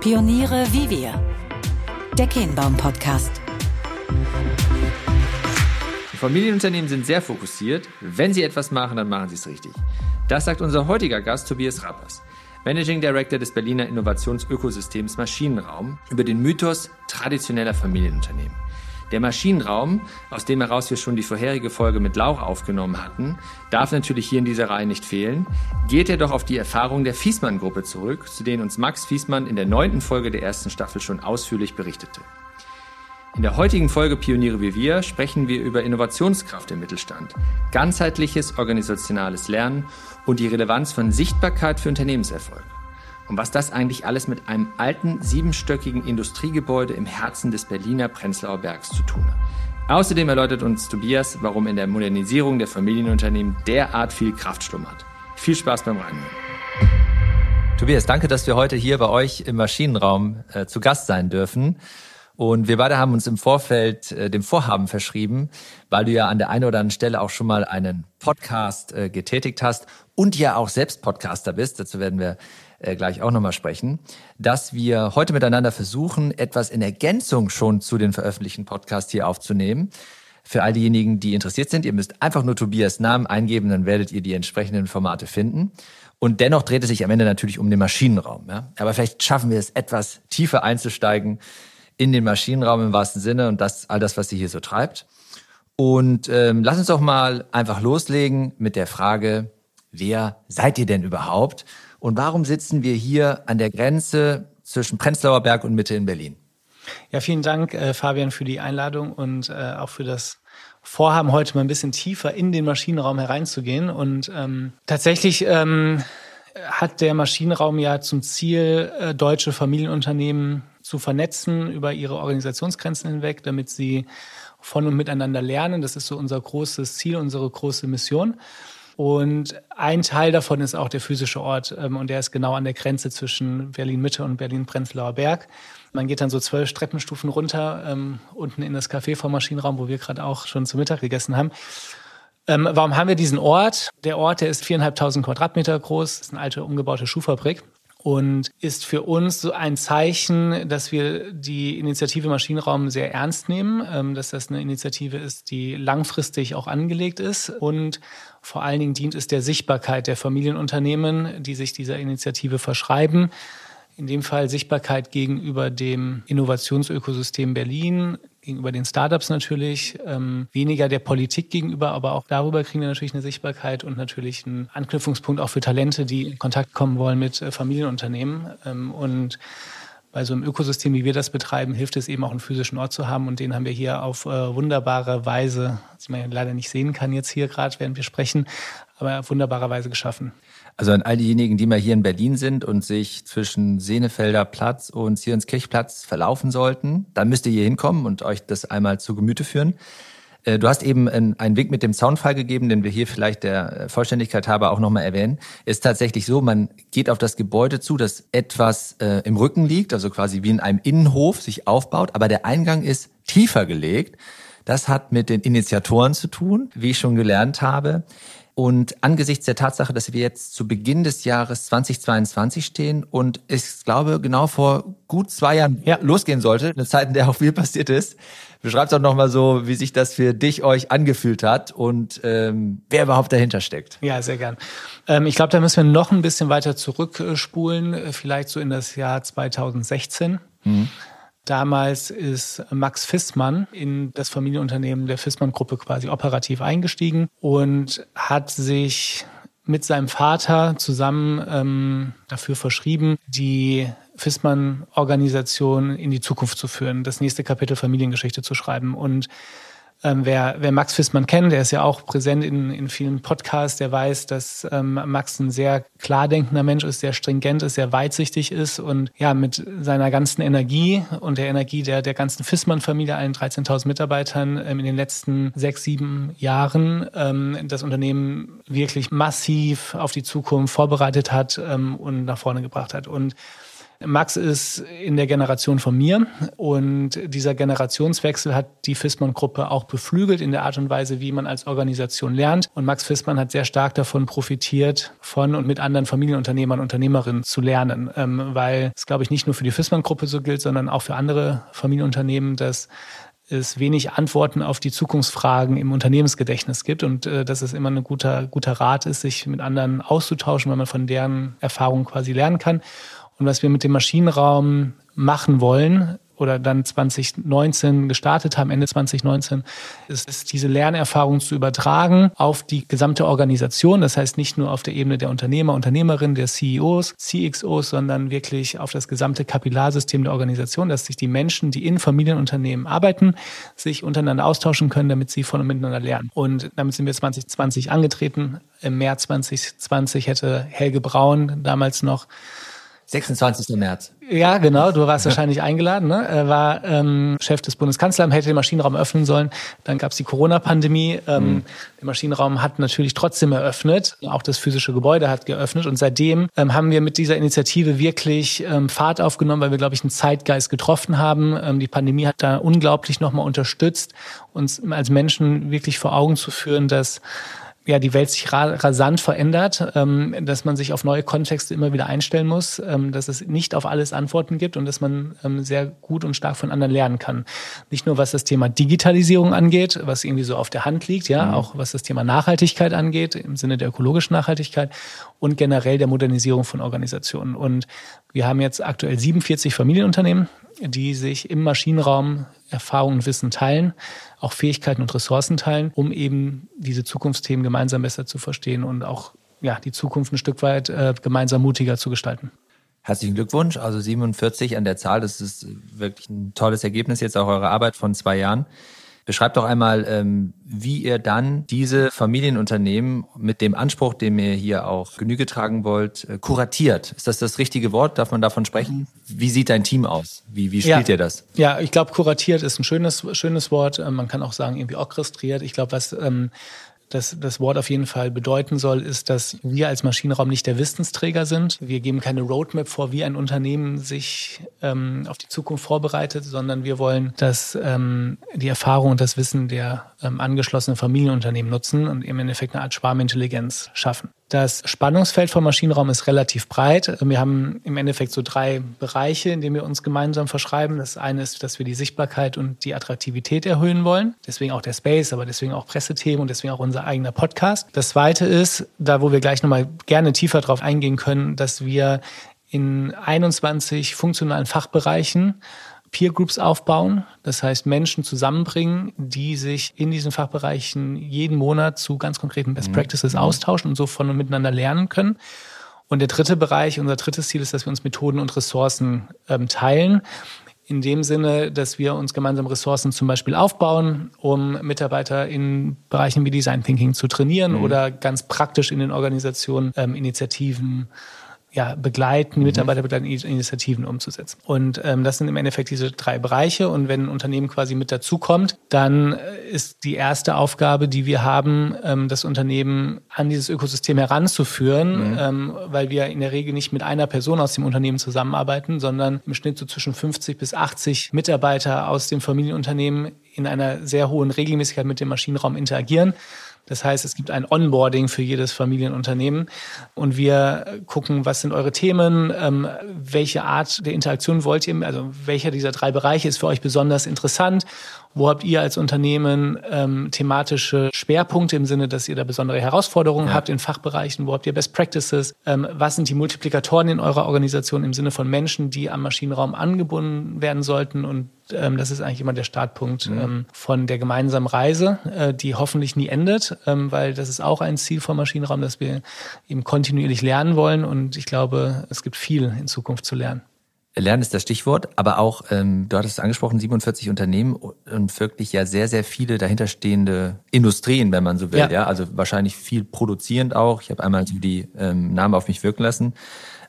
Pioniere wie wir. Der Kehnbaum Podcast. Familienunternehmen sind sehr fokussiert. Wenn sie etwas machen, dann machen sie es richtig. Das sagt unser heutiger Gast Tobias Rappers, Managing Director des Berliner Innovationsökosystems Maschinenraum, über den Mythos traditioneller Familienunternehmen. Der Maschinenraum, aus dem heraus wir schon die vorherige Folge mit Lauch aufgenommen hatten, darf natürlich hier in dieser Reihe nicht fehlen, geht er doch auf die Erfahrung der Fiesmann-Gruppe zurück, zu denen uns Max Fiesmann in der neunten Folge der ersten Staffel schon ausführlich berichtete. In der heutigen Folge Pioniere wie wir sprechen wir über Innovationskraft im Mittelstand, ganzheitliches organisationales Lernen und die Relevanz von Sichtbarkeit für Unternehmenserfolg und was das eigentlich alles mit einem alten, siebenstöckigen Industriegebäude im Herzen des Berliner Prenzlauer Bergs zu tun hat. Außerdem erläutert uns Tobias, warum in der Modernisierung der Familienunternehmen derart viel Kraft schlummert. Viel Spaß beim Reinhören. Tobias, danke, dass wir heute hier bei euch im Maschinenraum äh, zu Gast sein dürfen. Und wir beide haben uns im Vorfeld äh, dem Vorhaben verschrieben, weil du ja an der einen oder anderen Stelle auch schon mal einen Podcast äh, getätigt hast und ja auch selbst Podcaster bist. Dazu werden wir äh, gleich auch nochmal sprechen, dass wir heute miteinander versuchen, etwas in Ergänzung schon zu den veröffentlichten Podcasts hier aufzunehmen. Für all diejenigen, die interessiert sind, ihr müsst einfach nur Tobias Namen eingeben, dann werdet ihr die entsprechenden Formate finden. Und dennoch dreht es sich am Ende natürlich um den Maschinenraum. Ja? Aber vielleicht schaffen wir es etwas tiefer einzusteigen in den Maschinenraum im wahrsten Sinne und das all das, was sie hier so treibt. Und ähm, lass uns doch mal einfach loslegen mit der Frage, wer seid ihr denn überhaupt? Und warum sitzen wir hier an der Grenze zwischen Prenzlauer Berg und Mitte in Berlin? Ja, vielen Dank, äh, Fabian, für die Einladung und äh, auch für das Vorhaben, heute mal ein bisschen tiefer in den Maschinenraum hereinzugehen. Und ähm, tatsächlich ähm, hat der Maschinenraum ja zum Ziel, äh, deutsche Familienunternehmen zu vernetzen über ihre Organisationsgrenzen hinweg, damit sie von und miteinander lernen. Das ist so unser großes Ziel, unsere große Mission. Und ein Teil davon ist auch der physische Ort ähm, und der ist genau an der Grenze zwischen Berlin-Mitte und Berlin-Prenzlauer Berg. Man geht dann so zwölf Treppenstufen runter, ähm, unten in das Café vom Maschinenraum, wo wir gerade auch schon zu Mittag gegessen haben. Ähm, warum haben wir diesen Ort? Der Ort, der ist viereinhalbtausend Quadratmeter groß, ist eine alte umgebaute Schuhfabrik und ist für uns so ein Zeichen, dass wir die Initiative Maschinenraum sehr ernst nehmen, ähm, dass das eine Initiative ist, die langfristig auch angelegt ist und vor allen Dingen dient es der Sichtbarkeit der Familienunternehmen, die sich dieser Initiative verschreiben. In dem Fall Sichtbarkeit gegenüber dem Innovationsökosystem Berlin, gegenüber den Startups natürlich, ähm, weniger der Politik gegenüber, aber auch darüber kriegen wir natürlich eine Sichtbarkeit und natürlich einen Anknüpfungspunkt auch für Talente, die in Kontakt kommen wollen mit äh, Familienunternehmen. Ähm, und bei so einem Ökosystem, wie wir das betreiben, hilft es eben auch einen physischen Ort zu haben und den haben wir hier auf äh, wunderbare Weise, was man ja leider nicht sehen kann jetzt hier gerade, während wir sprechen, aber auf wunderbare Weise geschaffen. Also an all diejenigen, die mal hier in Berlin sind und sich zwischen Senefelder Platz und Sirенskirchplatz verlaufen sollten, dann müsst ihr hier hinkommen und euch das einmal zu Gemüte führen. Äh, du hast eben einen Wink mit dem Soundfall gegeben, den wir hier vielleicht der Vollständigkeit halber auch nochmal erwähnen. Ist tatsächlich so, man geht auf das Gebäude zu, das etwas äh, im Rücken liegt, also quasi wie in einem Innenhof sich aufbaut, aber der Eingang ist tiefer gelegt. Das hat mit den Initiatoren zu tun, wie ich schon gelernt habe. Und angesichts der Tatsache, dass wir jetzt zu Beginn des Jahres 2022 stehen und ich glaube, genau vor gut zwei Jahren ja. losgehen sollte, eine Zeit, in der auch viel passiert ist, beschreibt doch nochmal so, wie sich das für dich, euch angefühlt hat und ähm, wer überhaupt dahinter steckt. Ja, sehr gern. Ähm, ich glaube, da müssen wir noch ein bisschen weiter zurückspulen, äh, vielleicht so in das Jahr 2016. Mhm. Damals ist Max Fissmann in das Familienunternehmen der Fissmann-Gruppe quasi operativ eingestiegen und hat sich mit seinem Vater zusammen ähm, dafür verschrieben, die Fissmann-Organisation in die Zukunft zu führen, das nächste Kapitel Familiengeschichte zu schreiben. Und ähm, wer, wer Max Fissmann kennt, der ist ja auch präsent in, in vielen Podcasts, der weiß, dass ähm, Max ein sehr klar denkender Mensch ist, sehr stringent ist, sehr weitsichtig ist und ja, mit seiner ganzen Energie und der Energie der, der ganzen Fissmann-Familie, allen 13.000 Mitarbeitern, ähm, in den letzten sechs, sieben Jahren ähm, das Unternehmen wirklich massiv auf die Zukunft vorbereitet hat ähm, und nach vorne gebracht hat. Und Max ist in der Generation von mir und dieser Generationswechsel hat die Fissmann-Gruppe auch beflügelt in der Art und Weise, wie man als Organisation lernt. Und Max Fissmann hat sehr stark davon profitiert, von und mit anderen Familienunternehmern und Unternehmerinnen zu lernen, ähm, weil es, glaube ich, nicht nur für die Fissmann-Gruppe so gilt, sondern auch für andere Familienunternehmen, dass es wenig Antworten auf die Zukunftsfragen im Unternehmensgedächtnis gibt und äh, dass es immer ein guter, guter Rat ist, sich mit anderen auszutauschen, weil man von deren Erfahrungen quasi lernen kann. Und was wir mit dem Maschinenraum machen wollen, oder dann 2019 gestartet haben, Ende 2019, ist, ist diese Lernerfahrung zu übertragen auf die gesamte Organisation. Das heißt nicht nur auf der Ebene der Unternehmer, Unternehmerinnen, der CEOs, CXOs, sondern wirklich auf das gesamte Kapillarsystem der Organisation, dass sich die Menschen, die in Familienunternehmen arbeiten, sich untereinander austauschen können, damit sie von und miteinander lernen. Und damit sind wir 2020 angetreten. Im März 2020 hätte Helge Braun damals noch 26. März. Ja, genau. Du warst wahrscheinlich eingeladen. Ne? Er war ähm, Chef des Bundeskanzleramts, hätte den Maschinenraum öffnen sollen. Dann gab es die Corona-Pandemie. Ähm, mhm. Der Maschinenraum hat natürlich trotzdem eröffnet. Auch das physische Gebäude hat geöffnet. Und seitdem ähm, haben wir mit dieser Initiative wirklich ähm, Fahrt aufgenommen, weil wir, glaube ich, einen Zeitgeist getroffen haben. Ähm, die Pandemie hat da unglaublich nochmal unterstützt, uns als Menschen wirklich vor Augen zu führen, dass ja, die Welt sich rasant verändert, ähm, dass man sich auf neue Kontexte immer wieder einstellen muss, ähm, dass es nicht auf alles Antworten gibt und dass man ähm, sehr gut und stark von anderen lernen kann. Nicht nur was das Thema Digitalisierung angeht, was irgendwie so auf der Hand liegt, ja, mhm. auch was das Thema Nachhaltigkeit angeht, im Sinne der ökologischen Nachhaltigkeit und generell der Modernisierung von Organisationen. Und wir haben jetzt aktuell 47 Familienunternehmen, die sich im Maschinenraum Erfahrung und Wissen teilen, auch Fähigkeiten und Ressourcen teilen, um eben diese Zukunftsthemen gemeinsam besser zu verstehen und auch ja, die Zukunft ein Stück weit äh, gemeinsam mutiger zu gestalten. Herzlichen Glückwunsch, also 47 an der Zahl, das ist wirklich ein tolles Ergebnis jetzt auch eurer Arbeit von zwei Jahren. Beschreibt doch einmal, ähm, wie ihr dann diese Familienunternehmen mit dem Anspruch, dem ihr hier auch Genüge tragen wollt, äh, kuratiert. Ist das das richtige Wort? Darf man davon sprechen? Wie sieht dein Team aus? Wie, wie spielt ja. ihr das? Ja, ich glaube, kuratiert ist ein schönes, schönes Wort. Ähm, man kann auch sagen, irgendwie orchestriert. Ich glaube, was ähm, das, das Wort auf jeden Fall bedeuten soll, ist, dass wir als Maschinenraum nicht der Wissensträger sind. Wir geben keine Roadmap vor, wie ein Unternehmen sich ähm, auf die Zukunft vorbereitet, sondern wir wollen, dass ähm, die Erfahrung und das Wissen der ähm, angeschlossenen Familienunternehmen nutzen und im Endeffekt eine Art Schwarmintelligenz schaffen. Das Spannungsfeld vom Maschinenraum ist relativ breit. Wir haben im Endeffekt so drei Bereiche, in denen wir uns gemeinsam verschreiben. Das eine ist, dass wir die Sichtbarkeit und die Attraktivität erhöhen wollen. Deswegen auch der Space, aber deswegen auch Pressethemen und deswegen auch unser eigener Podcast. Das zweite ist, da wo wir gleich nochmal gerne tiefer drauf eingehen können, dass wir in 21 funktionalen Fachbereichen Peer Groups aufbauen, das heißt Menschen zusammenbringen, die sich in diesen Fachbereichen jeden Monat zu ganz konkreten Best mhm. Practices mhm. austauschen und so von und miteinander lernen können. Und der dritte Bereich, unser drittes Ziel ist, dass wir uns Methoden und Ressourcen ähm, teilen. In dem Sinne, dass wir uns gemeinsam Ressourcen zum Beispiel aufbauen, um Mitarbeiter in Bereichen wie Design Thinking zu trainieren mhm. oder ganz praktisch in den Organisationen ähm, Initiativen ja, begleiten, mhm. Mitarbeiter begleiten, Initiativen umzusetzen. Und ähm, das sind im Endeffekt diese drei Bereiche. Und wenn ein Unternehmen quasi mit dazukommt, dann äh, ist die erste Aufgabe, die wir haben, ähm, das Unternehmen an dieses Ökosystem heranzuführen, mhm. ähm, weil wir in der Regel nicht mit einer Person aus dem Unternehmen zusammenarbeiten, sondern im Schnitt so zwischen 50 bis 80 Mitarbeiter aus dem Familienunternehmen in einer sehr hohen Regelmäßigkeit mit dem Maschinenraum interagieren. Das heißt, es gibt ein Onboarding für jedes Familienunternehmen und wir gucken, was sind eure Themen, ähm, welche Art der Interaktion wollt ihr, also welcher dieser drei Bereiche ist für euch besonders interessant wo habt ihr als Unternehmen ähm, thematische Schwerpunkte im Sinne, dass ihr da besondere Herausforderungen ja. habt in Fachbereichen? Wo habt ihr Best Practices? Ähm, was sind die Multiplikatoren in eurer Organisation im Sinne von Menschen, die am Maschinenraum angebunden werden sollten? Und ähm, das ist eigentlich immer der Startpunkt mhm. ähm, von der gemeinsamen Reise, äh, die hoffentlich nie endet, ähm, weil das ist auch ein Ziel vom Maschinenraum, dass wir eben kontinuierlich lernen wollen. Und ich glaube, es gibt viel in Zukunft zu lernen. Lernen ist das Stichwort, aber auch, ähm, du hattest es angesprochen, 47 Unternehmen und wirklich ja sehr, sehr viele dahinterstehende Industrien, wenn man so will. Ja. ja? Also wahrscheinlich viel produzierend auch. Ich habe einmal so die ähm, Namen auf mich wirken lassen.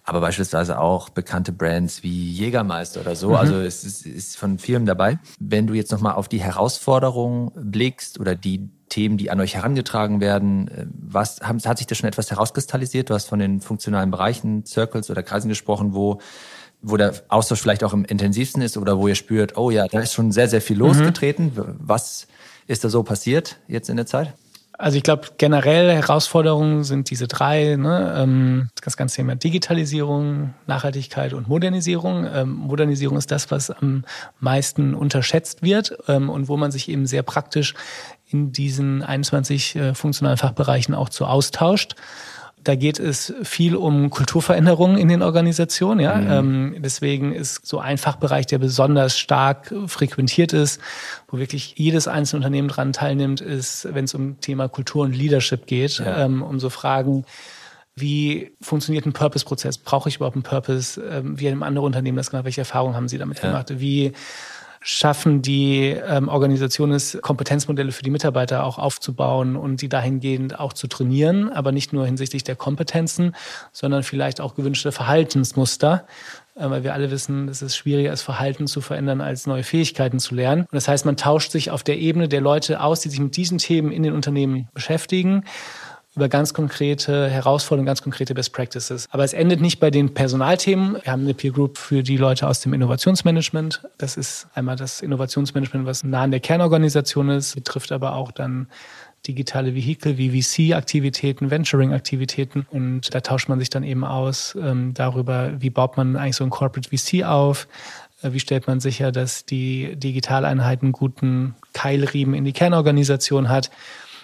Aber beispielsweise auch bekannte Brands wie Jägermeister oder so. Mhm. Also es ist, ist von Firmen dabei. Wenn du jetzt nochmal auf die Herausforderungen blickst oder die Themen, die an euch herangetragen werden, äh, was, hat sich da schon etwas herauskristallisiert? Du hast von den funktionalen Bereichen, Circles oder Kreisen gesprochen, wo wo der Austausch vielleicht auch am intensivsten ist oder wo ihr spürt, oh ja, da ist schon sehr, sehr viel losgetreten. Mhm. Was ist da so passiert jetzt in der Zeit? Also ich glaube, generell Herausforderungen sind diese drei, ne? ähm, das ganze Thema Digitalisierung, Nachhaltigkeit und Modernisierung. Ähm, Modernisierung ist das, was am meisten unterschätzt wird ähm, und wo man sich eben sehr praktisch in diesen 21 äh, funktionalen Fachbereichen auch zu austauscht. Da geht es viel um Kulturveränderungen in den Organisationen. Ja? Mhm. Ähm, deswegen ist so ein Fachbereich, der besonders stark frequentiert ist, wo wirklich jedes einzelne Unternehmen dran teilnimmt, ist, wenn es um Thema Kultur und Leadership geht, ja. ähm, um so Fragen, wie funktioniert ein Purpose-Prozess? Brauche ich überhaupt einen Purpose? Ähm, wie haben andere Unternehmen das gemacht? Welche Erfahrungen haben sie damit ja. gemacht? Wie schaffen die ähm, Organisationen es, Kompetenzmodelle für die Mitarbeiter auch aufzubauen und die dahingehend auch zu trainieren, aber nicht nur hinsichtlich der Kompetenzen, sondern vielleicht auch gewünschte Verhaltensmuster, äh, weil wir alle wissen, es ist schwieriger, das Verhalten zu verändern, als neue Fähigkeiten zu lernen. Und das heißt, man tauscht sich auf der Ebene der Leute aus, die sich mit diesen Themen in den Unternehmen beschäftigen über ganz konkrete Herausforderungen, ganz konkrete Best Practices. Aber es endet nicht bei den Personalthemen. Wir haben eine Peer Group für die Leute aus dem Innovationsmanagement. Das ist einmal das Innovationsmanagement, was nah an der Kernorganisation ist, betrifft aber auch dann digitale Vehikel wie VC-Aktivitäten, Venturing-Aktivitäten. Und da tauscht man sich dann eben aus ähm, darüber, wie baut man eigentlich so ein Corporate VC auf, äh, wie stellt man sicher, dass die Digitaleinheit einen guten Keilriemen in die Kernorganisation hat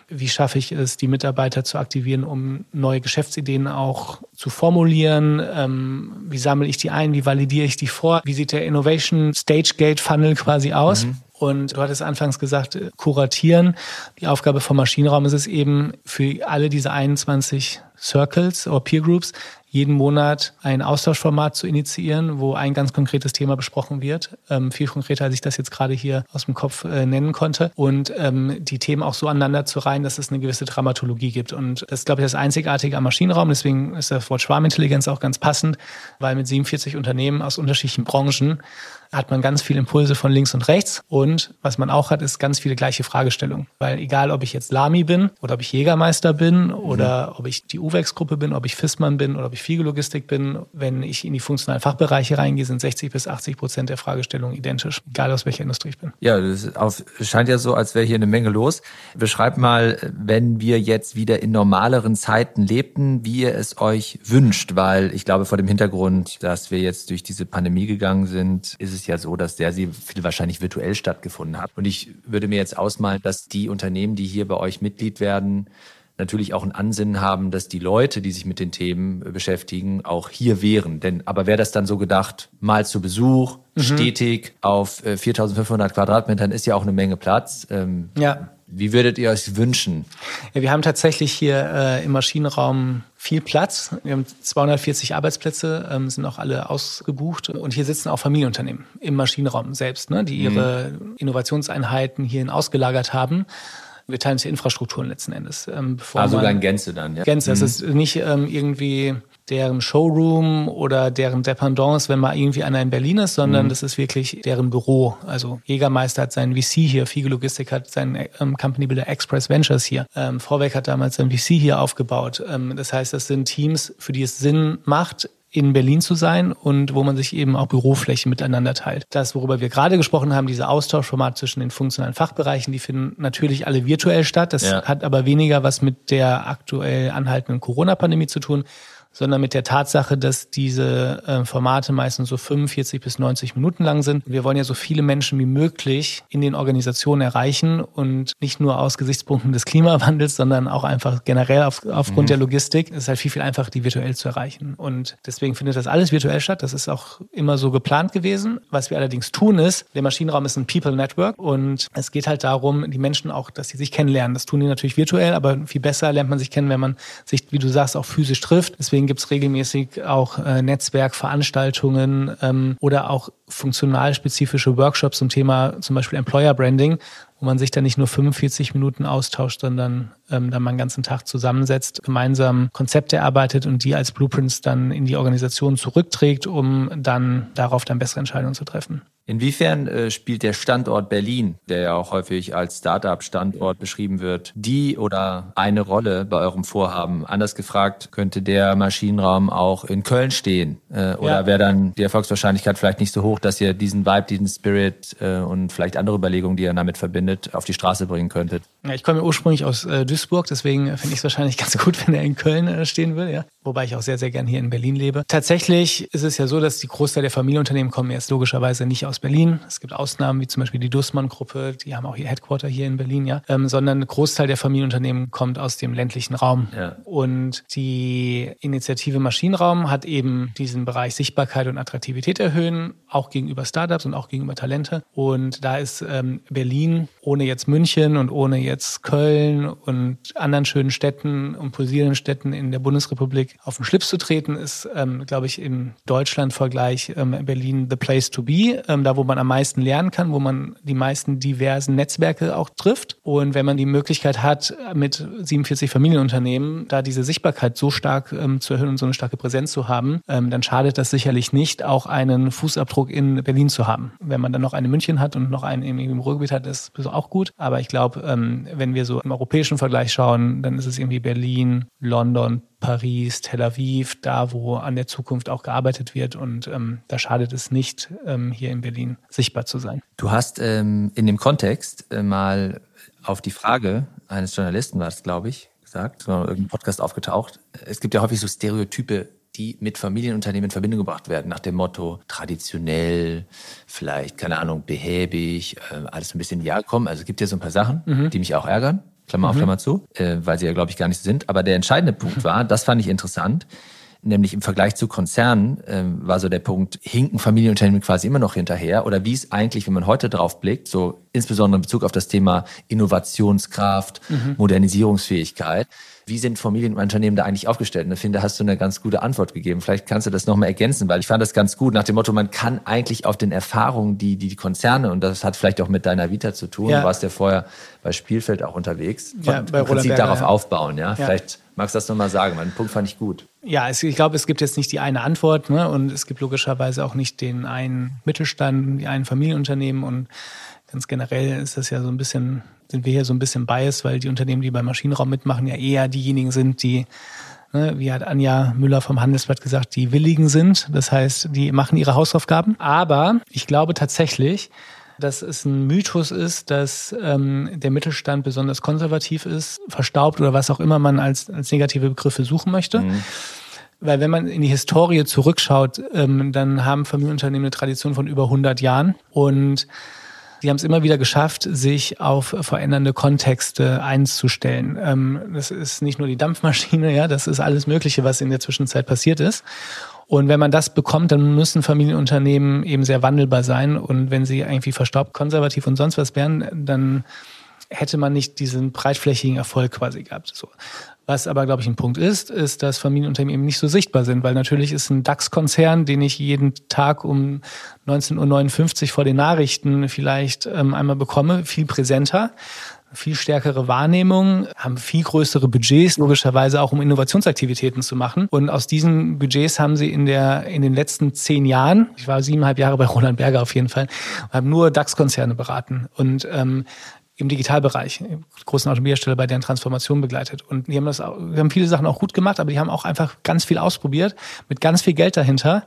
wie schaffe ich es, die Mitarbeiter zu aktivieren, um neue Geschäftsideen auch zu formulieren? Ähm, wie sammle ich die ein? Wie validiere ich die vor? Wie sieht der Innovation Stage Gate Funnel quasi aus? Mhm. Und du hattest anfangs gesagt, äh, kuratieren. Die Aufgabe vom Maschinenraum ist es eben für alle diese 21 Circles oder Peer Groups jeden Monat ein Austauschformat zu initiieren, wo ein ganz konkretes Thema besprochen wird. Ähm, viel konkreter, als ich das jetzt gerade hier aus dem Kopf äh, nennen konnte. Und ähm, die Themen auch so aneinander zu reihen, dass es eine gewisse Dramaturgie gibt. Und das ist, glaube ich, das Einzigartige am Maschinenraum. Deswegen ist das Wort Schwarmintelligenz auch ganz passend, weil mit 47 Unternehmen aus unterschiedlichen Branchen hat man ganz viele Impulse von links und rechts. Und was man auch hat, ist ganz viele gleiche Fragestellungen. Weil egal, ob ich jetzt Lami bin oder ob ich Jägermeister bin oder mhm. ob ich die UVEX-Gruppe bin, ob ich FISMAN bin oder ob ich Figo-Logistik bin, wenn ich in die funktionalen Fachbereiche reingehe, sind 60 bis 80 Prozent der Fragestellungen identisch, egal aus welcher Industrie ich bin. Ja, das auf, scheint ja so, als wäre hier eine Menge los. Beschreibt mal, wenn wir jetzt wieder in normaleren Zeiten lebten, wie ihr es euch wünscht, weil ich glaube, vor dem Hintergrund, dass wir jetzt durch diese Pandemie gegangen sind, ist es es ja so, dass sehr viel wahrscheinlich virtuell stattgefunden hat. Und ich würde mir jetzt ausmalen, dass die Unternehmen, die hier bei euch Mitglied werden, natürlich auch ein Ansinnen haben, dass die Leute, die sich mit den Themen beschäftigen, auch hier wären. Denn aber wäre das dann so gedacht, mal zu Besuch, mhm. stetig auf 4.500 äh, Quadratmetern ist ja auch eine Menge Platz. Ähm, ja. Wie würdet ihr euch wünschen? Ja, wir haben tatsächlich hier äh, im Maschinenraum viel Platz. Wir haben 240 Arbeitsplätze, ähm, sind auch alle ausgebucht. Und hier sitzen auch Familienunternehmen im Maschinenraum selbst, ne, die ihre mhm. Innovationseinheiten hierhin ausgelagert haben. Wir teilen uns die Infrastrukturen letzten Endes. Ähm, also dann Gänze dann, ja? Gänze. Mhm. Es ist nicht ähm, irgendwie deren Showroom oder deren Dependance, wenn mal irgendwie einer in Berlin ist, sondern mhm. das ist wirklich deren Büro. Also Jägermeister hat seinen VC hier, Fiege Logistik hat seinen ähm, Company Builder Express Ventures hier. Ähm, Vorwerk hat damals sein VC hier aufgebaut. Ähm, das heißt, das sind Teams, für die es Sinn macht, in Berlin zu sein und wo man sich eben auch Büroflächen miteinander teilt. Das, worüber wir gerade gesprochen haben, diese Austauschformat zwischen den funktionalen Fachbereichen, die finden natürlich alle virtuell statt. Das ja. hat aber weniger was mit der aktuell anhaltenden Corona-Pandemie zu tun, sondern mit der Tatsache, dass diese äh, Formate meistens so 45 bis 90 Minuten lang sind. Wir wollen ja so viele Menschen wie möglich in den Organisationen erreichen und nicht nur aus Gesichtspunkten des Klimawandels, sondern auch einfach generell auf, aufgrund mhm. der Logistik. Es ist halt viel, viel einfacher, die virtuell zu erreichen. Und deswegen findet das alles virtuell statt. Das ist auch immer so geplant gewesen. Was wir allerdings tun ist, der Maschinenraum ist ein People Network und es geht halt darum, die Menschen auch, dass sie sich kennenlernen. Das tun die natürlich virtuell, aber viel besser lernt man sich kennen, wenn man sich, wie du sagst, auch physisch trifft. Deswegen Deswegen gibt es regelmäßig auch äh, Netzwerkveranstaltungen ähm, oder auch funktionalspezifische Workshops zum Thema zum Beispiel Employer Branding, wo man sich dann nicht nur 45 Minuten austauscht, sondern ähm, dann mal einen ganzen Tag zusammensetzt, gemeinsam Konzepte erarbeitet und die als Blueprints dann in die Organisation zurückträgt, um dann darauf dann bessere Entscheidungen zu treffen. Inwiefern äh, spielt der Standort Berlin, der ja auch häufig als Startup-Standort beschrieben wird, die oder eine Rolle bei eurem Vorhaben? Anders gefragt, könnte der Maschinenraum auch in Köln stehen? Äh, oder ja. wäre dann die Erfolgswahrscheinlichkeit vielleicht nicht so hoch, dass ihr diesen Vibe, diesen Spirit äh, und vielleicht andere Überlegungen, die ihr damit verbindet, auf die Straße bringen könntet? Ja, ich komme ursprünglich aus äh, Duisburg, deswegen finde ich es wahrscheinlich ganz gut, wenn er in Köln äh, stehen will, ja. Wobei ich auch sehr, sehr gern hier in Berlin lebe. Tatsächlich ist es ja so, dass die Großteil der Familienunternehmen kommen jetzt logischerweise nicht aus Berlin. Es gibt Ausnahmen, wie zum Beispiel die Dussmann-Gruppe, die haben auch ihr Headquarter hier in Berlin, ja. Ähm, sondern ein Großteil der Familienunternehmen kommt aus dem ländlichen Raum. Ja. Und die Initiative Maschinenraum hat eben diesen Bereich Sichtbarkeit und Attraktivität erhöhen, auch gegenüber Startups und auch gegenüber Talente. Und da ist ähm, Berlin ohne jetzt München und ohne jetzt Köln und anderen schönen Städten und pulsierenden Städten in der Bundesrepublik auf den Schlips zu treten, ist, ähm, glaube ich, im Deutschland-Vergleich ähm, Berlin the place to be. Ähm, da, wo man am meisten lernen kann, wo man die meisten diversen Netzwerke auch trifft. Und wenn man die Möglichkeit hat, mit 47 Familienunternehmen da diese Sichtbarkeit so stark ähm, zu erhöhen und so eine starke Präsenz zu haben, ähm, dann schadet das sicherlich nicht, auch einen Fußabdruck in Berlin zu haben. Wenn man dann noch eine München hat und noch einen im Ruhrgebiet hat, ist das auch gut. Aber ich glaube, ähm, wenn wir so im europäischen Vergleich schauen, dann ist es irgendwie Berlin, London, Paris, Tel Aviv, da wo an der Zukunft auch gearbeitet wird. Und ähm, da schadet es nicht, ähm, hier in Berlin sichtbar zu sein. Du hast ähm, in dem Kontext äh, mal auf die Frage eines Journalisten, war es, glaube ich, gesagt, irgendein Podcast aufgetaucht. Es gibt ja häufig so Stereotype, die mit Familienunternehmen in Verbindung gebracht werden, nach dem Motto traditionell, vielleicht, keine Ahnung, behäbig, äh, alles ein bisschen ja kommen. Also es gibt ja so ein paar Sachen, mhm. die mich auch ärgern. Klammer mhm. auf, Klammer zu, äh, weil sie ja, glaube ich, gar nicht so sind. Aber der entscheidende Punkt war, das fand ich interessant, nämlich im Vergleich zu Konzernen äh, war so der Punkt, hinken Familienunternehmen quasi immer noch hinterher oder wie es eigentlich, wenn man heute drauf blickt, so insbesondere in Bezug auf das Thema Innovationskraft, mhm. Modernisierungsfähigkeit, wie sind Familienunternehmen da eigentlich aufgestellt? Und ich finde, hast du eine ganz gute Antwort gegeben. Vielleicht kannst du das nochmal ergänzen, weil ich fand das ganz gut nach dem Motto, man kann eigentlich auf den Erfahrungen, die die Konzerne, und das hat vielleicht auch mit deiner Vita zu tun, ja. du warst ja vorher bei Spielfeld auch unterwegs, ja, bei im Prinzip darauf ja. aufbauen. Ja? ja. Vielleicht magst du das nochmal sagen, weil den Punkt fand ich gut. Ja, es, ich glaube, es gibt jetzt nicht die eine Antwort ne? und es gibt logischerweise auch nicht den einen Mittelstand, die einen Familienunternehmen und ganz generell ist das ja so ein bisschen sind wir hier so ein bisschen biased, weil die Unternehmen, die beim Maschinenraum mitmachen, ja eher diejenigen sind, die, ne, wie hat Anja Müller vom Handelsblatt gesagt, die Willigen sind. Das heißt, die machen ihre Hausaufgaben. Aber ich glaube tatsächlich, dass es ein Mythos ist, dass ähm, der Mittelstand besonders konservativ ist, verstaubt oder was auch immer man als, als negative Begriffe suchen möchte. Mhm. Weil wenn man in die Historie zurückschaut, ähm, dann haben Familienunternehmen eine Tradition von über 100 Jahren und Sie haben es immer wieder geschafft, sich auf verändernde Kontexte einzustellen. Ähm, das ist nicht nur die Dampfmaschine, ja, das ist alles Mögliche, was in der Zwischenzeit passiert ist. Und wenn man das bekommt, dann müssen Familienunternehmen eben sehr wandelbar sein. Und wenn sie irgendwie verstaubt, konservativ und sonst was wären, dann hätte man nicht diesen breitflächigen Erfolg quasi gehabt. So. Was aber, glaube ich, ein Punkt ist, ist, dass Familienunternehmen eben nicht so sichtbar sind, weil natürlich ist ein DAX-Konzern, den ich jeden Tag um 19.59 Uhr vor den Nachrichten vielleicht ähm, einmal bekomme, viel präsenter viel stärkere Wahrnehmung, haben viel größere Budgets, logischerweise auch um Innovationsaktivitäten zu machen. Und aus diesen Budgets haben sie in der, in den letzten zehn Jahren, ich war siebeneinhalb Jahre bei Roland Berger auf jeden Fall, haben nur DAX-Konzerne beraten. Und ähm, im Digitalbereich, großen Automobilhersteller bei deren Transformation begleitet. Und die haben das, die haben viele Sachen auch gut gemacht, aber die haben auch einfach ganz viel ausprobiert, mit ganz viel Geld dahinter.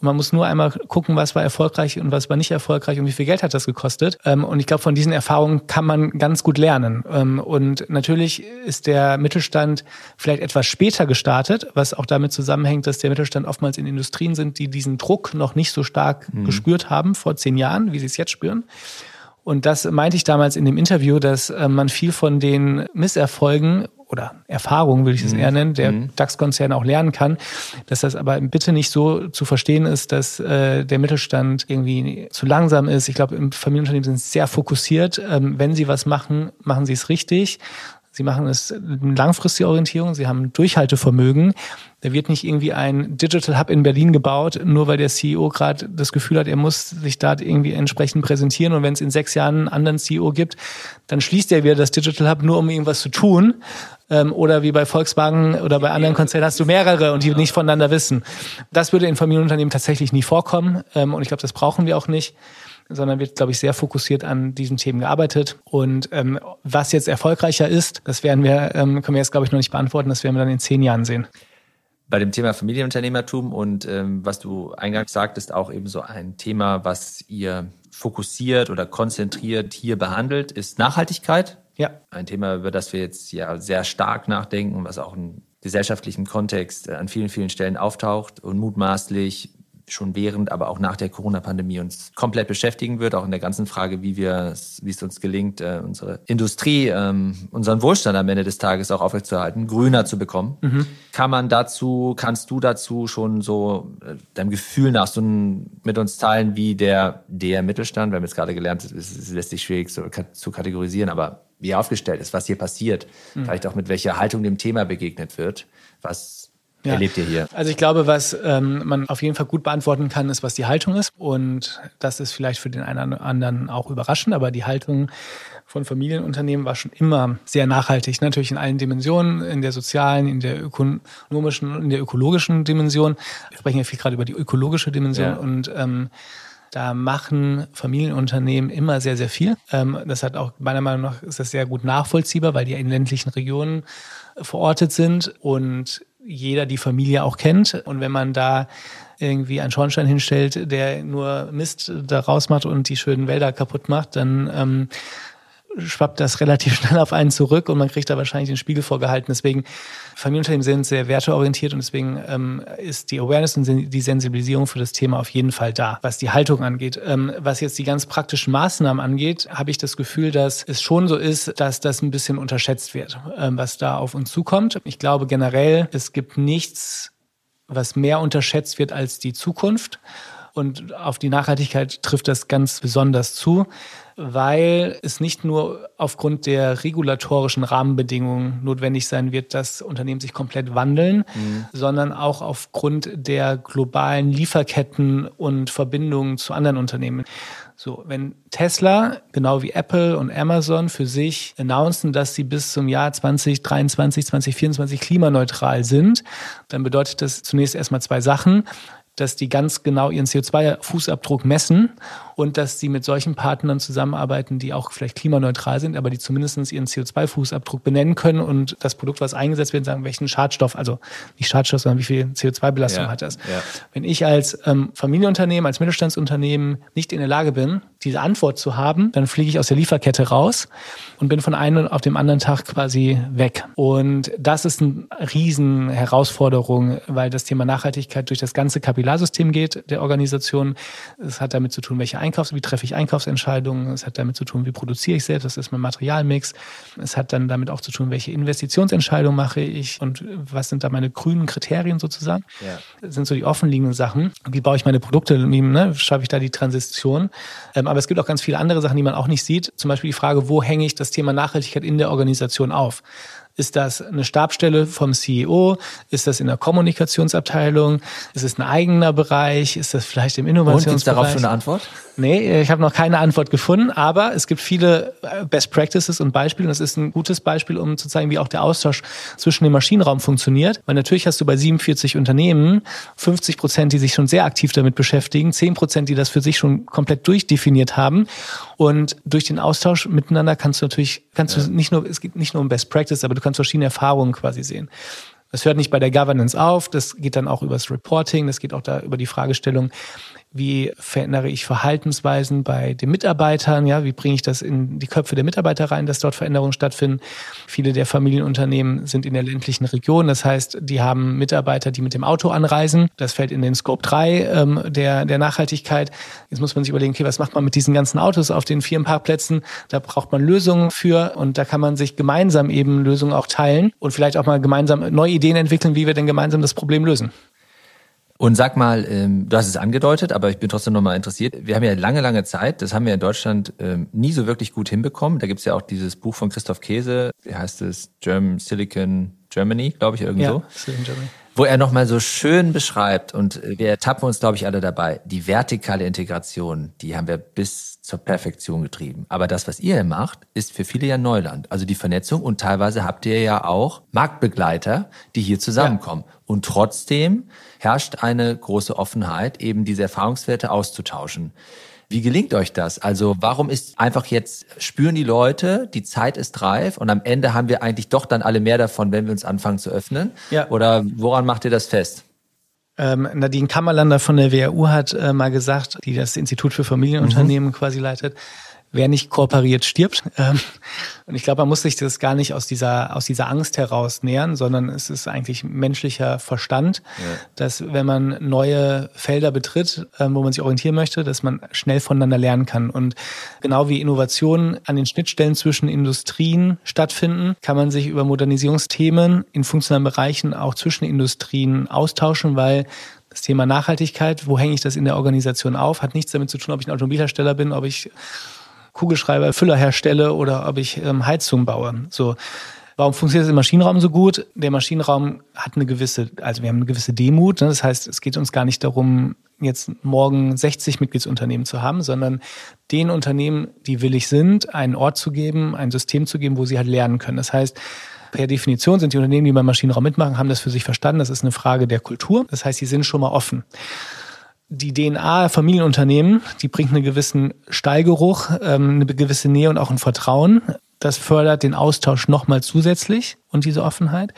Und man muss nur einmal gucken, was war erfolgreich und was war nicht erfolgreich und wie viel Geld hat das gekostet. Ähm, und ich glaube, von diesen Erfahrungen kann man ganz gut lernen. Ähm, und natürlich ist der Mittelstand vielleicht etwas später gestartet, was auch damit zusammenhängt, dass der Mittelstand oftmals in Industrien sind, die diesen Druck noch nicht so stark mhm. gespürt haben vor zehn Jahren, wie sie es jetzt spüren. Und das meinte ich damals in dem Interview, dass äh, man viel von den Misserfolgen oder Erfahrungen, will ich es mhm. eher nennen, der mhm. DAX-Konzerne auch lernen kann, dass das aber bitte nicht so zu verstehen ist, dass äh, der Mittelstand irgendwie zu langsam ist. Ich glaube, im Familienunternehmen sind sie sehr fokussiert. Ähm, wenn sie was machen, machen sie es richtig. Sie machen es langfristige Orientierung, sie haben Durchhaltevermögen. Da wird nicht irgendwie ein Digital Hub in Berlin gebaut, nur weil der CEO gerade das Gefühl hat, er muss sich da irgendwie entsprechend präsentieren. Und wenn es in sechs Jahren einen anderen CEO gibt, dann schließt er wieder das Digital Hub nur, um irgendwas zu tun. Ähm, oder wie bei Volkswagen oder bei anderen Konzernen hast du mehrere und die nicht voneinander wissen. Das würde in Familienunternehmen tatsächlich nie vorkommen. Ähm, und ich glaube, das brauchen wir auch nicht. Sondern wird, glaube ich, sehr fokussiert an diesen Themen gearbeitet. Und ähm, was jetzt erfolgreicher ist, das werden wir, ähm, können wir jetzt, glaube ich, noch nicht beantworten. Das werden wir dann in zehn Jahren sehen bei dem Thema Familienunternehmertum und ähm, was du eingangs sagtest, auch eben so ein Thema, was ihr fokussiert oder konzentriert hier behandelt, ist Nachhaltigkeit. Ja. Ein Thema, über das wir jetzt ja sehr stark nachdenken, was auch im gesellschaftlichen Kontext an vielen, vielen Stellen auftaucht und mutmaßlich schon während, aber auch nach der Corona-Pandemie uns komplett beschäftigen wird, auch in der ganzen Frage, wie wir, wie es uns gelingt, äh, unsere Industrie, ähm, unseren Wohlstand am Ende des Tages auch aufrechtzuerhalten, grüner zu bekommen. Mhm. Kann man dazu, kannst du dazu schon so äh, deinem Gefühl nach so ein, mit uns teilen, wie der, der Mittelstand, wir haben jetzt gerade gelernt, es, es lässt sich schwierig zu, zu kategorisieren, aber wie er aufgestellt ist, was hier passiert, mhm. vielleicht auch mit welcher Haltung dem Thema begegnet wird, was ja. erlebt ihr hier? Also ich glaube, was ähm, man auf jeden Fall gut beantworten kann, ist, was die Haltung ist. Und das ist vielleicht für den einen oder anderen auch überraschend, aber die Haltung von Familienunternehmen war schon immer sehr nachhaltig. Natürlich in allen Dimensionen, in der sozialen, in der ökonomischen, in der ökologischen Dimension. Wir sprechen ja viel gerade über die ökologische Dimension ja. und ähm, da machen Familienunternehmen immer sehr, sehr viel. Ähm, das hat auch meiner Meinung nach ist das sehr gut nachvollziehbar, weil die in ländlichen Regionen verortet sind und jeder die Familie auch kennt. Und wenn man da irgendwie einen Schornstein hinstellt, der nur Mist daraus macht und die schönen Wälder kaputt macht, dann ähm, schwappt das relativ schnell auf einen zurück und man kriegt da wahrscheinlich den Spiegel vorgehalten. Deswegen, Familienunternehmen sind sehr werteorientiert und deswegen ähm, ist die Awareness und die Sensibilisierung für das Thema auf jeden Fall da, was die Haltung angeht. Ähm, was jetzt die ganz praktischen Maßnahmen angeht, habe ich das Gefühl, dass es schon so ist, dass das ein bisschen unterschätzt wird, ähm, was da auf uns zukommt. Ich glaube generell, es gibt nichts, was mehr unterschätzt wird als die Zukunft. Und auf die Nachhaltigkeit trifft das ganz besonders zu weil es nicht nur aufgrund der regulatorischen Rahmenbedingungen notwendig sein wird, dass Unternehmen sich komplett wandeln, mhm. sondern auch aufgrund der globalen Lieferketten und Verbindungen zu anderen Unternehmen. So, wenn Tesla, genau wie Apple und Amazon für sich announcen, dass sie bis zum Jahr 2023, 2024 klimaneutral sind, dann bedeutet das zunächst erstmal zwei Sachen dass die ganz genau ihren CO2-Fußabdruck messen und dass sie mit solchen Partnern zusammenarbeiten, die auch vielleicht klimaneutral sind, aber die zumindest ihren CO2-Fußabdruck benennen können und das Produkt, was eingesetzt wird, sagen, welchen Schadstoff, also nicht Schadstoff, sondern wie viel CO2-Belastung ja, hat das. Ja. Wenn ich als ähm, Familienunternehmen, als Mittelstandsunternehmen nicht in der Lage bin, diese Antwort zu haben, dann fliege ich aus der Lieferkette raus und bin von einem auf dem anderen Tag quasi weg. Und das ist eine riesen Herausforderung, weil das Thema Nachhaltigkeit durch das ganze Kapillarsystem geht der Organisation. Es hat damit zu tun, welche Einkaufs-, wie treffe ich Einkaufsentscheidungen. Es hat damit zu tun, wie produziere ich selbst. Das ist mein Materialmix. Es hat dann damit auch zu tun, welche Investitionsentscheidungen mache ich und was sind da meine grünen Kriterien sozusagen. Ja. Das sind so die offenliegenden Sachen. Wie baue ich meine Produkte? Wie ne, schaffe ich da die Transition? Ähm, aber es gibt auch ganz viele andere Sachen, die man auch nicht sieht. Zum Beispiel die Frage, wo hänge ich das Thema Nachhaltigkeit in der Organisation auf? Ist das eine Stabstelle vom CEO? Ist das in der Kommunikationsabteilung? Ist es ein eigener Bereich? Ist das vielleicht im Innovationsbereich? Und gibt darauf schon eine Antwort? Nee, ich habe noch keine Antwort gefunden, aber es gibt viele äh, Best Practices und Beispiele. Und das ist ein gutes Beispiel, um zu zeigen, wie auch der Austausch zwischen dem Maschinenraum funktioniert. Weil natürlich hast du bei 47 Unternehmen 50 Prozent, die sich schon sehr aktiv damit beschäftigen, 10 Prozent, die das für sich schon komplett durchdefiniert haben. Und durch den Austausch miteinander kannst du natürlich, kannst ja. du nicht nur, es geht nicht nur um Best Practice, aber kannst verschiedene Erfahrungen quasi sehen. Das hört nicht bei der Governance auf, das geht dann auch übers Reporting, das geht auch da über die Fragestellung, wie verändere ich Verhaltensweisen bei den Mitarbeitern, ja, wie bringe ich das in die Köpfe der Mitarbeiter rein, dass dort Veränderungen stattfinden. Viele der Familienunternehmen sind in der ländlichen Region, das heißt, die haben Mitarbeiter, die mit dem Auto anreisen. Das fällt in den Scope 3 ähm, der, der Nachhaltigkeit. Jetzt muss man sich überlegen, okay, was macht man mit diesen ganzen Autos auf den vielen Parkplätzen? Da braucht man Lösungen für und da kann man sich gemeinsam eben Lösungen auch teilen und vielleicht auch mal gemeinsam neue Ideen entwickeln, wie wir denn gemeinsam das Problem lösen. Und sag mal, ähm, du hast es angedeutet, aber ich bin trotzdem nochmal interessiert. Wir haben ja lange, lange Zeit, das haben wir in Deutschland ähm, nie so wirklich gut hinbekommen. Da gibt's ja auch dieses Buch von Christoph Käse, wie heißt es? German Silicon Germany, glaube ich, irgendwo. Ja, Silicon Germany. Wo er nochmal so schön beschreibt, und wir ertappen uns, glaube ich, alle dabei, die vertikale Integration, die haben wir bis zur Perfektion getrieben. Aber das, was ihr macht, ist für viele ja Neuland. Also die Vernetzung und teilweise habt ihr ja auch Marktbegleiter, die hier zusammenkommen. Ja. Und trotzdem herrscht eine große Offenheit, eben diese Erfahrungswerte auszutauschen. Wie gelingt euch das? Also warum ist einfach jetzt, spüren die Leute, die Zeit ist reif und am Ende haben wir eigentlich doch dann alle mehr davon, wenn wir uns anfangen zu öffnen? Ja. Oder woran macht ihr das fest? Ähm, Nadine Kammerlander von der WHU hat äh, mal gesagt, die das Institut für Familienunternehmen mhm. quasi leitet, wer nicht kooperiert, stirbt. Ähm, und ich glaube, man muss sich das gar nicht aus dieser, aus dieser Angst heraus nähern, sondern es ist eigentlich menschlicher Verstand, ja. dass wenn man neue Felder betritt, ähm, wo man sich orientieren möchte, dass man schnell voneinander lernen kann. Und genau wie Innovationen an den Schnittstellen zwischen Industrien stattfinden, kann man sich über Modernisierungsthemen in funktionalen Bereichen auch zwischen Industrien austauschen, weil das Thema Nachhaltigkeit, wo hänge ich das in der Organisation auf, hat nichts damit zu tun, ob ich ein Automobilhersteller bin, ob ich Kugelschreiber, Füller herstelle oder ob ich ähm, Heizungen baue. So. Warum funktioniert das im Maschinenraum so gut? Der Maschinenraum hat eine gewisse, also wir haben eine gewisse Demut. Ne? Das heißt, es geht uns gar nicht darum, jetzt morgen 60 Mitgliedsunternehmen zu haben, sondern den Unternehmen, die willig sind, einen Ort zu geben, ein System zu geben, wo sie halt lernen können. Das heißt, per Definition sind die Unternehmen, die beim Maschinenraum mitmachen, haben das für sich verstanden. Das ist eine Frage der Kultur. Das heißt, sie sind schon mal offen die DNA Familienunternehmen, die bringt einen gewissen Stallgeruch, ähm, eine gewisse Nähe und auch ein Vertrauen. Das fördert den Austausch nochmal zusätzlich und diese Offenheit.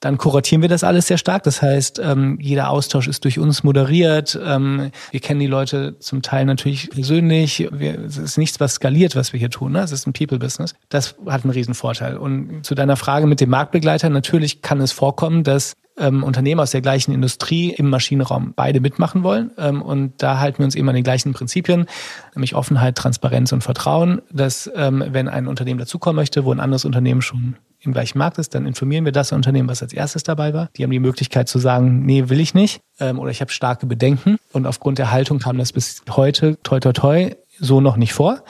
Dann kuratieren wir das alles sehr stark. Das heißt, ähm, jeder Austausch ist durch uns moderiert. Ähm, wir kennen die Leute zum Teil natürlich persönlich. Es ist nichts, was skaliert, was wir hier tun. Ne? Es ist ein People-Business. Das hat einen riesen Vorteil. Und zu deiner Frage mit dem Marktbegleiter, natürlich kann es vorkommen, dass ähm, Unternehmen aus der gleichen Industrie im Maschinenraum beide mitmachen wollen. Ähm, und da halten wir uns eben an den gleichen Prinzipien, nämlich Offenheit, Transparenz und Vertrauen, dass ähm, wenn ein Unternehmen dazukommen möchte, wo ein anderes Unternehmen schon im gleichen Markt ist, dann informieren wir das Unternehmen, was als erstes dabei war. Die haben die Möglichkeit zu sagen, nee, will ich nicht ähm, oder ich habe starke Bedenken. Und aufgrund der Haltung kam das bis heute, toi toi toi, so noch nicht vor.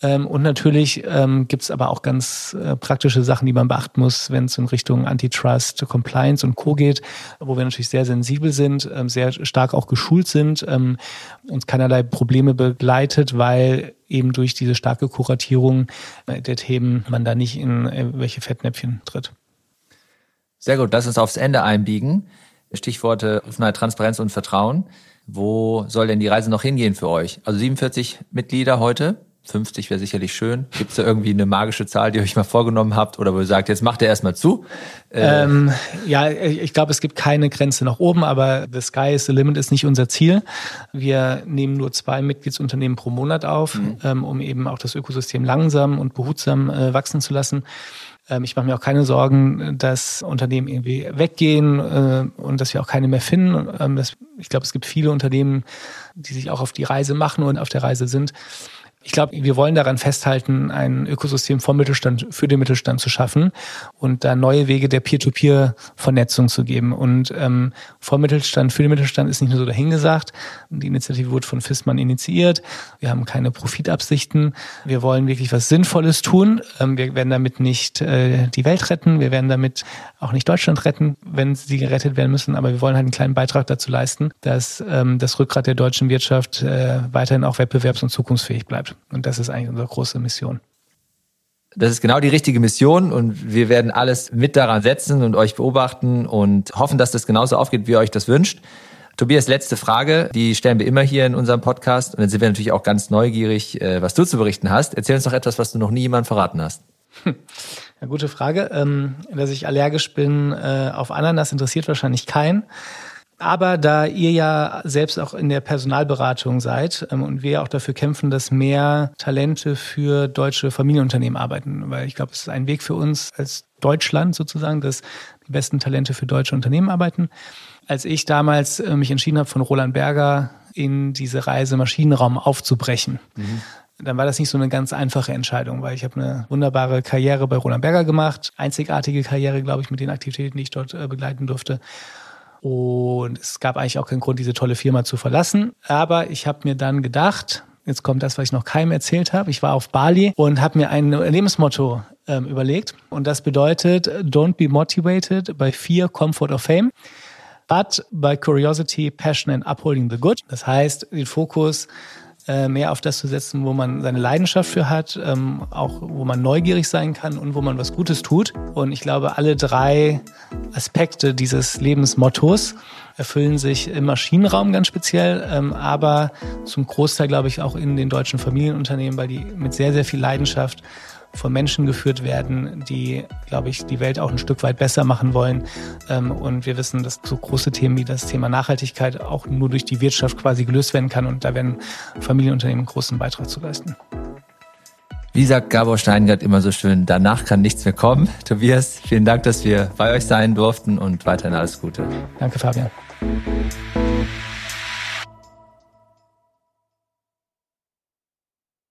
Ähm, und natürlich ähm, gibt es aber auch ganz äh, praktische Sachen, die man beachten muss, wenn es in Richtung Antitrust, Compliance und Co. geht, wo wir natürlich sehr sensibel sind, ähm, sehr stark auch geschult sind, ähm, uns keinerlei Probleme begleitet, weil eben durch diese starke Kuratierung äh, der Themen man da nicht in äh, welche Fettnäpfchen tritt. Sehr gut, lass uns aufs Ende einbiegen. Stichworte Offenheit, Transparenz und Vertrauen. Wo soll denn die Reise noch hingehen für euch? Also 47 Mitglieder heute. 50 wäre sicherlich schön. Gibt es da irgendwie eine magische Zahl, die ihr euch mal vorgenommen habt oder wo ihr sagt, jetzt macht ihr erstmal zu? Äh, ähm, ja, ich glaube, es gibt keine Grenze nach oben, aber the sky is the limit ist nicht unser Ziel. Wir nehmen nur zwei Mitgliedsunternehmen pro Monat auf, mhm. ähm, um eben auch das Ökosystem langsam und behutsam äh, wachsen zu lassen. Ähm, ich mache mir auch keine Sorgen, dass Unternehmen irgendwie weggehen äh, und dass wir auch keine mehr finden. Ähm, das, ich glaube, es gibt viele Unternehmen, die sich auch auf die Reise machen und auf der Reise sind. Ich glaube, wir wollen daran festhalten, ein Ökosystem vom Mittelstand für den Mittelstand zu schaffen und da neue Wege der Peer-to-Peer-Vernetzung zu geben. Und ähm, vom Mittelstand für den Mittelstand ist nicht nur so dahingesagt. Die Initiative wurde von FISMAN initiiert. Wir haben keine Profitabsichten. Wir wollen wirklich was Sinnvolles tun. Ähm, wir werden damit nicht äh, die Welt retten. Wir werden damit auch nicht Deutschland retten, wenn sie gerettet werden müssen. Aber wir wollen halt einen kleinen Beitrag dazu leisten, dass ähm, das Rückgrat der deutschen Wirtschaft äh, weiterhin auch wettbewerbs- und zukunftsfähig bleibt. Und das ist eigentlich unsere große Mission. Das ist genau die richtige Mission und wir werden alles mit daran setzen und euch beobachten und hoffen, dass das genauso aufgeht, wie ihr euch das wünscht. Tobias, letzte Frage, die stellen wir immer hier in unserem Podcast und dann sind wir natürlich auch ganz neugierig, äh, was du zu berichten hast. Erzähl uns doch etwas, was du noch nie jemandem verraten hast. Ja, gute Frage. Ähm, dass ich allergisch bin äh, auf Ananas interessiert wahrscheinlich keinen. Aber da ihr ja selbst auch in der Personalberatung seid ähm, und wir auch dafür kämpfen, dass mehr Talente für deutsche Familienunternehmen arbeiten, weil ich glaube, es ist ein Weg für uns als Deutschland sozusagen, dass die besten Talente für deutsche Unternehmen arbeiten. Als ich damals äh, mich entschieden habe, von Roland Berger in diese Reise Maschinenraum aufzubrechen, mhm dann war das nicht so eine ganz einfache Entscheidung, weil ich habe eine wunderbare Karriere bei Roland Berger gemacht, einzigartige Karriere, glaube ich, mit den Aktivitäten, die ich dort äh, begleiten durfte. Und es gab eigentlich auch keinen Grund, diese tolle Firma zu verlassen. Aber ich habe mir dann gedacht, jetzt kommt das, was ich noch keinem erzählt habe. Ich war auf Bali und habe mir ein Lebensmotto ähm, überlegt. Und das bedeutet, don't be motivated by fear, comfort or fame, but by curiosity, passion and upholding the good. Das heißt, den Fokus mehr auf das zu setzen, wo man seine Leidenschaft für hat, ähm, auch wo man neugierig sein kann und wo man was Gutes tut. Und ich glaube, alle drei Aspekte dieses Lebensmottos erfüllen sich im Maschinenraum ganz speziell, ähm, aber zum Großteil, glaube ich, auch in den deutschen Familienunternehmen, weil die mit sehr, sehr viel Leidenschaft von Menschen geführt werden, die, glaube ich, die Welt auch ein Stück weit besser machen wollen. Ähm, und wir wissen, dass so große Themen wie das Thema Nachhaltigkeit auch nur durch die Wirtschaft quasi gelöst werden kann. Und da werden Familienunternehmen einen großen Beitrag zu leisten. Wie sagt Gabor Steingart immer so schön, danach kann nichts mehr kommen. Tobias, vielen Dank, dass wir bei euch sein durften und weiterhin alles Gute. Danke, Fabian.